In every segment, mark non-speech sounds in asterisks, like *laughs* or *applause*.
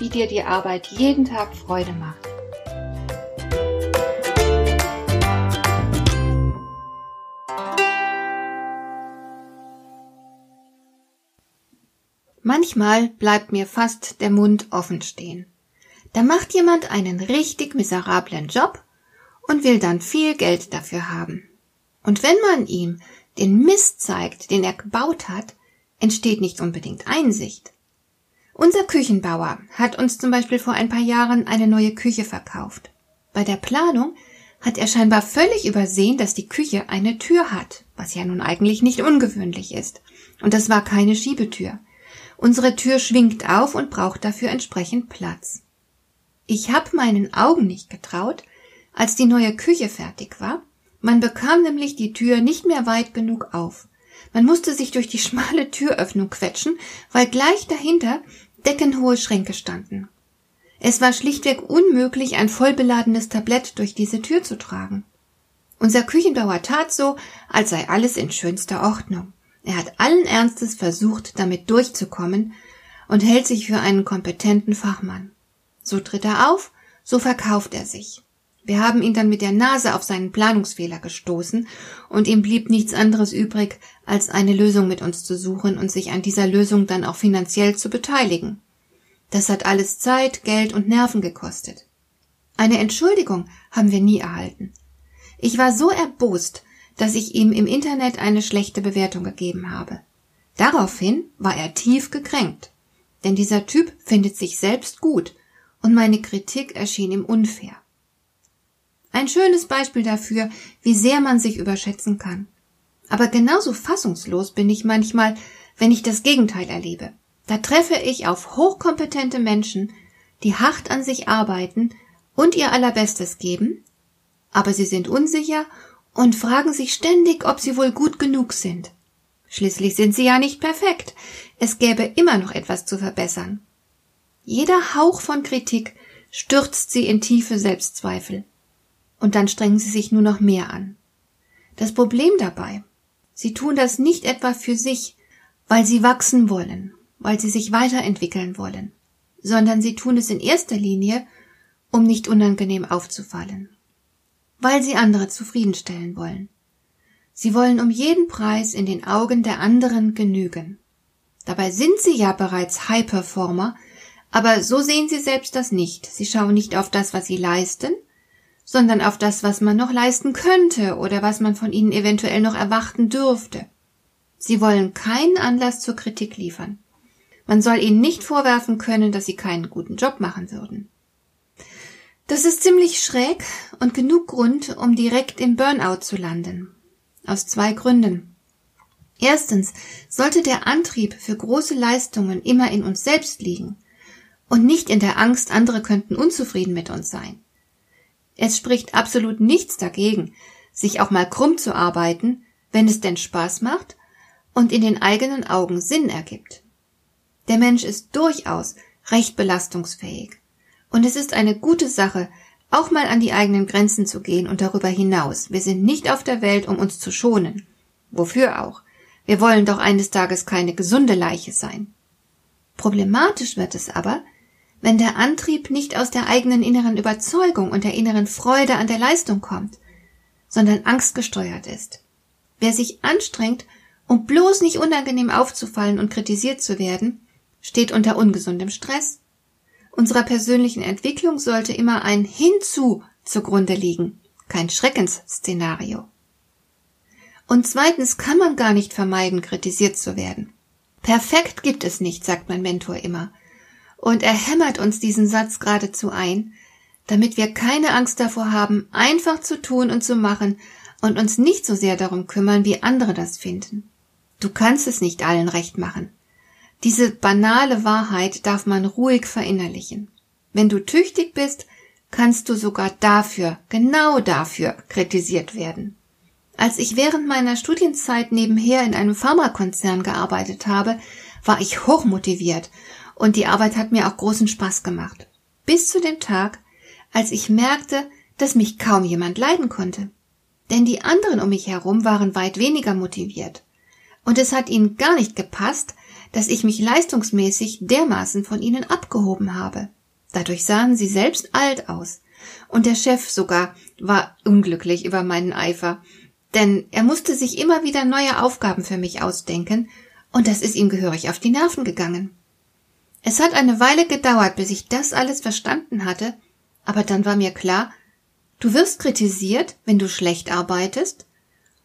wie dir die Arbeit jeden Tag Freude macht. Manchmal bleibt mir fast der Mund offen stehen. Da macht jemand einen richtig miserablen Job und will dann viel Geld dafür haben. Und wenn man ihm den Mist zeigt, den er gebaut hat, entsteht nicht unbedingt Einsicht. Unser Küchenbauer hat uns zum Beispiel vor ein paar Jahren eine neue Küche verkauft. Bei der Planung hat er scheinbar völlig übersehen, dass die Küche eine Tür hat, was ja nun eigentlich nicht ungewöhnlich ist. Und das war keine Schiebetür. Unsere Tür schwingt auf und braucht dafür entsprechend Platz. Ich habe meinen Augen nicht getraut, als die neue Küche fertig war. Man bekam nämlich die Tür nicht mehr weit genug auf. Man musste sich durch die schmale Türöffnung quetschen, weil gleich dahinter deckenhohe Schränke standen. Es war schlichtweg unmöglich, ein vollbeladenes Tablett durch diese Tür zu tragen. Unser Küchenbauer tat so, als sei alles in schönster Ordnung. Er hat allen Ernstes versucht, damit durchzukommen und hält sich für einen kompetenten Fachmann. So tritt er auf, so verkauft er sich. Wir haben ihn dann mit der Nase auf seinen Planungsfehler gestoßen, und ihm blieb nichts anderes übrig, als eine Lösung mit uns zu suchen und sich an dieser Lösung dann auch finanziell zu beteiligen. Das hat alles Zeit, Geld und Nerven gekostet. Eine Entschuldigung haben wir nie erhalten. Ich war so erbost, dass ich ihm im Internet eine schlechte Bewertung gegeben habe. Daraufhin war er tief gekränkt, denn dieser Typ findet sich selbst gut, und meine Kritik erschien ihm unfair. Ein schönes Beispiel dafür, wie sehr man sich überschätzen kann. Aber genauso fassungslos bin ich manchmal, wenn ich das Gegenteil erlebe. Da treffe ich auf hochkompetente Menschen, die hart an sich arbeiten und ihr allerbestes geben, aber sie sind unsicher und fragen sich ständig, ob sie wohl gut genug sind. Schließlich sind sie ja nicht perfekt. Es gäbe immer noch etwas zu verbessern. Jeder Hauch von Kritik stürzt sie in tiefe Selbstzweifel und dann strengen sie sich nur noch mehr an. Das Problem dabei, sie tun das nicht etwa für sich, weil sie wachsen wollen, weil sie sich weiterentwickeln wollen, sondern sie tun es in erster Linie, um nicht unangenehm aufzufallen, weil sie andere zufriedenstellen wollen. Sie wollen um jeden Preis in den Augen der anderen genügen. Dabei sind sie ja bereits High Performer, aber so sehen sie selbst das nicht. Sie schauen nicht auf das, was sie leisten, sondern auf das, was man noch leisten könnte oder was man von ihnen eventuell noch erwarten dürfte. Sie wollen keinen Anlass zur Kritik liefern. Man soll ihnen nicht vorwerfen können, dass sie keinen guten Job machen würden. Das ist ziemlich schräg und genug Grund, um direkt im Burnout zu landen. Aus zwei Gründen. Erstens sollte der Antrieb für große Leistungen immer in uns selbst liegen und nicht in der Angst, andere könnten unzufrieden mit uns sein. Es spricht absolut nichts dagegen, sich auch mal krumm zu arbeiten, wenn es denn Spaß macht und in den eigenen Augen Sinn ergibt. Der Mensch ist durchaus recht belastungsfähig. Und es ist eine gute Sache, auch mal an die eigenen Grenzen zu gehen und darüber hinaus. Wir sind nicht auf der Welt, um uns zu schonen. Wofür auch? Wir wollen doch eines Tages keine gesunde Leiche sein. Problematisch wird es aber, wenn der Antrieb nicht aus der eigenen inneren Überzeugung und der inneren Freude an der Leistung kommt, sondern angstgesteuert ist. Wer sich anstrengt, um bloß nicht unangenehm aufzufallen und kritisiert zu werden, steht unter ungesundem Stress. Unserer persönlichen Entwicklung sollte immer ein Hinzu zugrunde liegen, kein Schreckensszenario. Und zweitens kann man gar nicht vermeiden, kritisiert zu werden. Perfekt gibt es nicht, sagt mein Mentor immer. Und er hämmert uns diesen Satz geradezu ein, damit wir keine Angst davor haben, einfach zu tun und zu machen und uns nicht so sehr darum kümmern, wie andere das finden. Du kannst es nicht allen recht machen. Diese banale Wahrheit darf man ruhig verinnerlichen. Wenn du tüchtig bist, kannst du sogar dafür, genau dafür kritisiert werden. Als ich während meiner Studienzeit nebenher in einem Pharmakonzern gearbeitet habe, war ich hochmotiviert und die Arbeit hat mir auch großen Spaß gemacht. Bis zu dem Tag, als ich merkte, dass mich kaum jemand leiden konnte. Denn die anderen um mich herum waren weit weniger motiviert. Und es hat ihnen gar nicht gepasst, dass ich mich leistungsmäßig dermaßen von ihnen abgehoben habe. Dadurch sahen sie selbst alt aus. Und der Chef sogar war unglücklich über meinen Eifer, denn er musste sich immer wieder neue Aufgaben für mich ausdenken, und das ist ihm gehörig auf die Nerven gegangen. Es hat eine Weile gedauert, bis ich das alles verstanden hatte, aber dann war mir klar, du wirst kritisiert, wenn du schlecht arbeitest,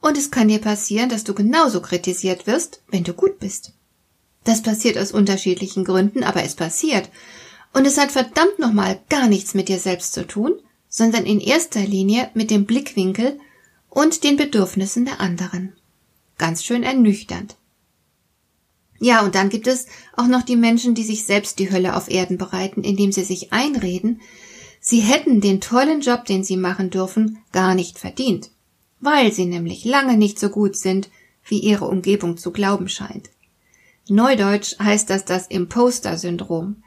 und es kann dir passieren, dass du genauso kritisiert wirst, wenn du gut bist. Das passiert aus unterschiedlichen Gründen, aber es passiert. Und es hat verdammt nochmal gar nichts mit dir selbst zu tun, sondern in erster Linie mit dem Blickwinkel und den Bedürfnissen der anderen. Ganz schön ernüchternd. Ja, und dann gibt es auch noch die Menschen, die sich selbst die Hölle auf Erden bereiten, indem sie sich einreden, sie hätten den tollen Job, den sie machen dürfen, gar nicht verdient, weil sie nämlich lange nicht so gut sind, wie ihre Umgebung zu glauben scheint. Neudeutsch heißt das das Imposter-Syndrom.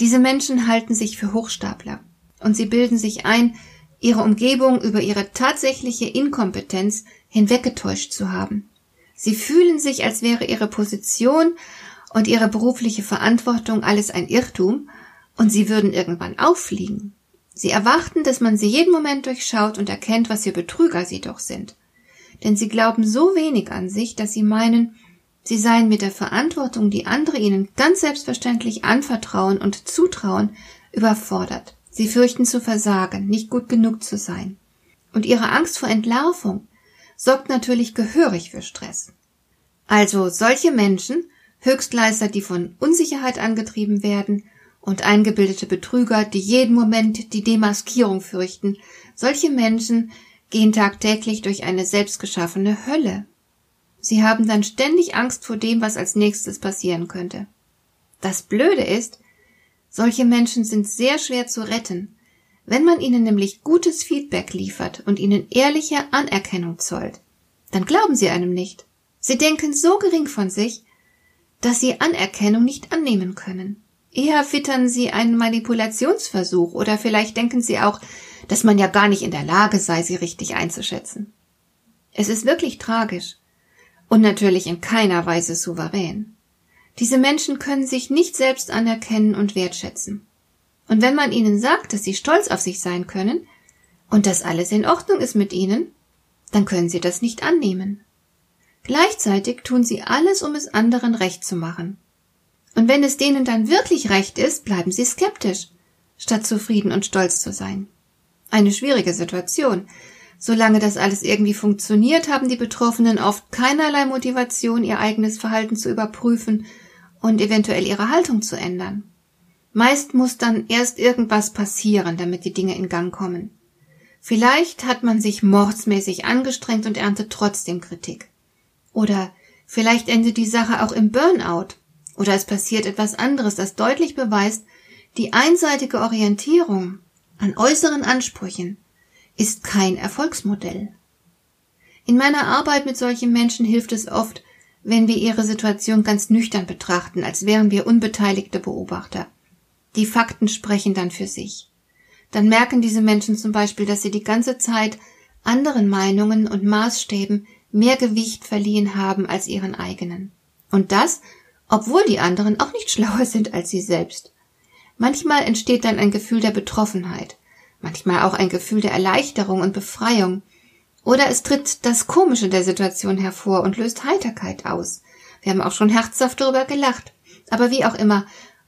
Diese Menschen halten sich für Hochstapler und sie bilden sich ein, ihre Umgebung über ihre tatsächliche Inkompetenz hinweggetäuscht zu haben. Sie fühlen sich, als wäre ihre Position und ihre berufliche Verantwortung alles ein Irrtum und sie würden irgendwann auffliegen. Sie erwarten, dass man sie jeden Moment durchschaut und erkennt, was für Betrüger sie doch sind. Denn sie glauben so wenig an sich, dass sie meinen, sie seien mit der Verantwortung, die andere ihnen ganz selbstverständlich anvertrauen und zutrauen, überfordert. Sie fürchten zu versagen, nicht gut genug zu sein. Und ihre Angst vor Entlarvung sorgt natürlich gehörig für Stress. Also solche Menschen, Höchstleister, die von Unsicherheit angetrieben werden, und eingebildete Betrüger, die jeden Moment die Demaskierung fürchten, solche Menschen gehen tagtäglich durch eine selbstgeschaffene Hölle. Sie haben dann ständig Angst vor dem, was als nächstes passieren könnte. Das Blöde ist, solche Menschen sind sehr schwer zu retten, wenn man ihnen nämlich gutes Feedback liefert und ihnen ehrliche Anerkennung zollt, dann glauben sie einem nicht. Sie denken so gering von sich, dass sie Anerkennung nicht annehmen können. Eher wittern sie einen Manipulationsversuch oder vielleicht denken sie auch, dass man ja gar nicht in der Lage sei, sie richtig einzuschätzen. Es ist wirklich tragisch und natürlich in keiner Weise souverän. Diese Menschen können sich nicht selbst anerkennen und wertschätzen. Und wenn man ihnen sagt, dass sie stolz auf sich sein können und dass alles in Ordnung ist mit ihnen, dann können sie das nicht annehmen. Gleichzeitig tun sie alles, um es anderen recht zu machen. Und wenn es denen dann wirklich recht ist, bleiben sie skeptisch, statt zufrieden und stolz zu sein. Eine schwierige Situation. Solange das alles irgendwie funktioniert, haben die Betroffenen oft keinerlei Motivation, ihr eigenes Verhalten zu überprüfen und eventuell ihre Haltung zu ändern. Meist muss dann erst irgendwas passieren, damit die Dinge in Gang kommen. Vielleicht hat man sich mordsmäßig angestrengt und erntet trotzdem Kritik. Oder vielleicht endet die Sache auch im Burnout. Oder es passiert etwas anderes, das deutlich beweist, die einseitige Orientierung an äußeren Ansprüchen ist kein Erfolgsmodell. In meiner Arbeit mit solchen Menschen hilft es oft, wenn wir ihre Situation ganz nüchtern betrachten, als wären wir unbeteiligte Beobachter. Die Fakten sprechen dann für sich. Dann merken diese Menschen zum Beispiel, dass sie die ganze Zeit anderen Meinungen und Maßstäben mehr Gewicht verliehen haben als ihren eigenen. Und das, obwohl die anderen auch nicht *laughs* schlauer sind als sie selbst. Manchmal entsteht dann ein Gefühl der Betroffenheit, manchmal auch ein Gefühl der Erleichterung und Befreiung, oder es tritt das Komische der Situation hervor und löst Heiterkeit aus. Wir haben auch schon herzhaft darüber gelacht. Aber wie auch immer,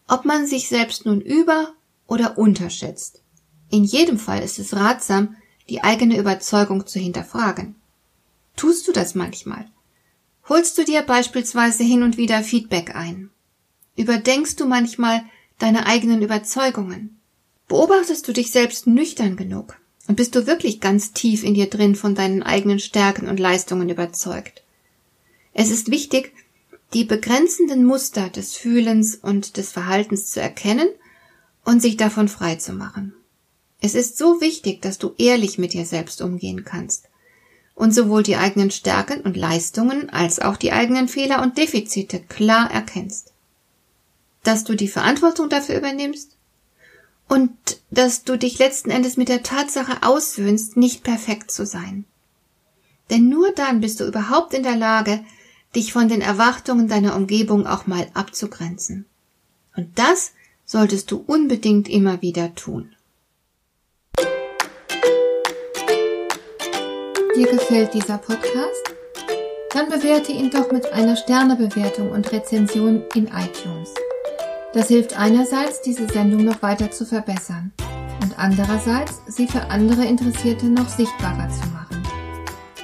ob man sich selbst nun über oder unterschätzt. In jedem Fall ist es ratsam, die eigene Überzeugung zu hinterfragen. Tust du das manchmal? Holst du dir beispielsweise hin und wieder Feedback ein? Überdenkst du manchmal deine eigenen Überzeugungen? Beobachtest du dich selbst nüchtern genug? Und bist du wirklich ganz tief in dir drin von deinen eigenen Stärken und Leistungen überzeugt? Es ist wichtig, die begrenzenden Muster des Fühlens und des Verhaltens zu erkennen und sich davon frei zu machen. Es ist so wichtig, dass du ehrlich mit dir selbst umgehen kannst und sowohl die eigenen Stärken und Leistungen als auch die eigenen Fehler und Defizite klar erkennst. Dass du die Verantwortung dafür übernimmst und dass du dich letzten Endes mit der Tatsache aussöhnst, nicht perfekt zu sein. Denn nur dann bist du überhaupt in der Lage, dich von den Erwartungen deiner Umgebung auch mal abzugrenzen. Und das solltest du unbedingt immer wieder tun. Dir gefällt dieser Podcast? Dann bewerte ihn doch mit einer Sternebewertung und Rezension in iTunes. Das hilft einerseits, diese Sendung noch weiter zu verbessern und andererseits, sie für andere Interessierte noch sichtbarer zu machen.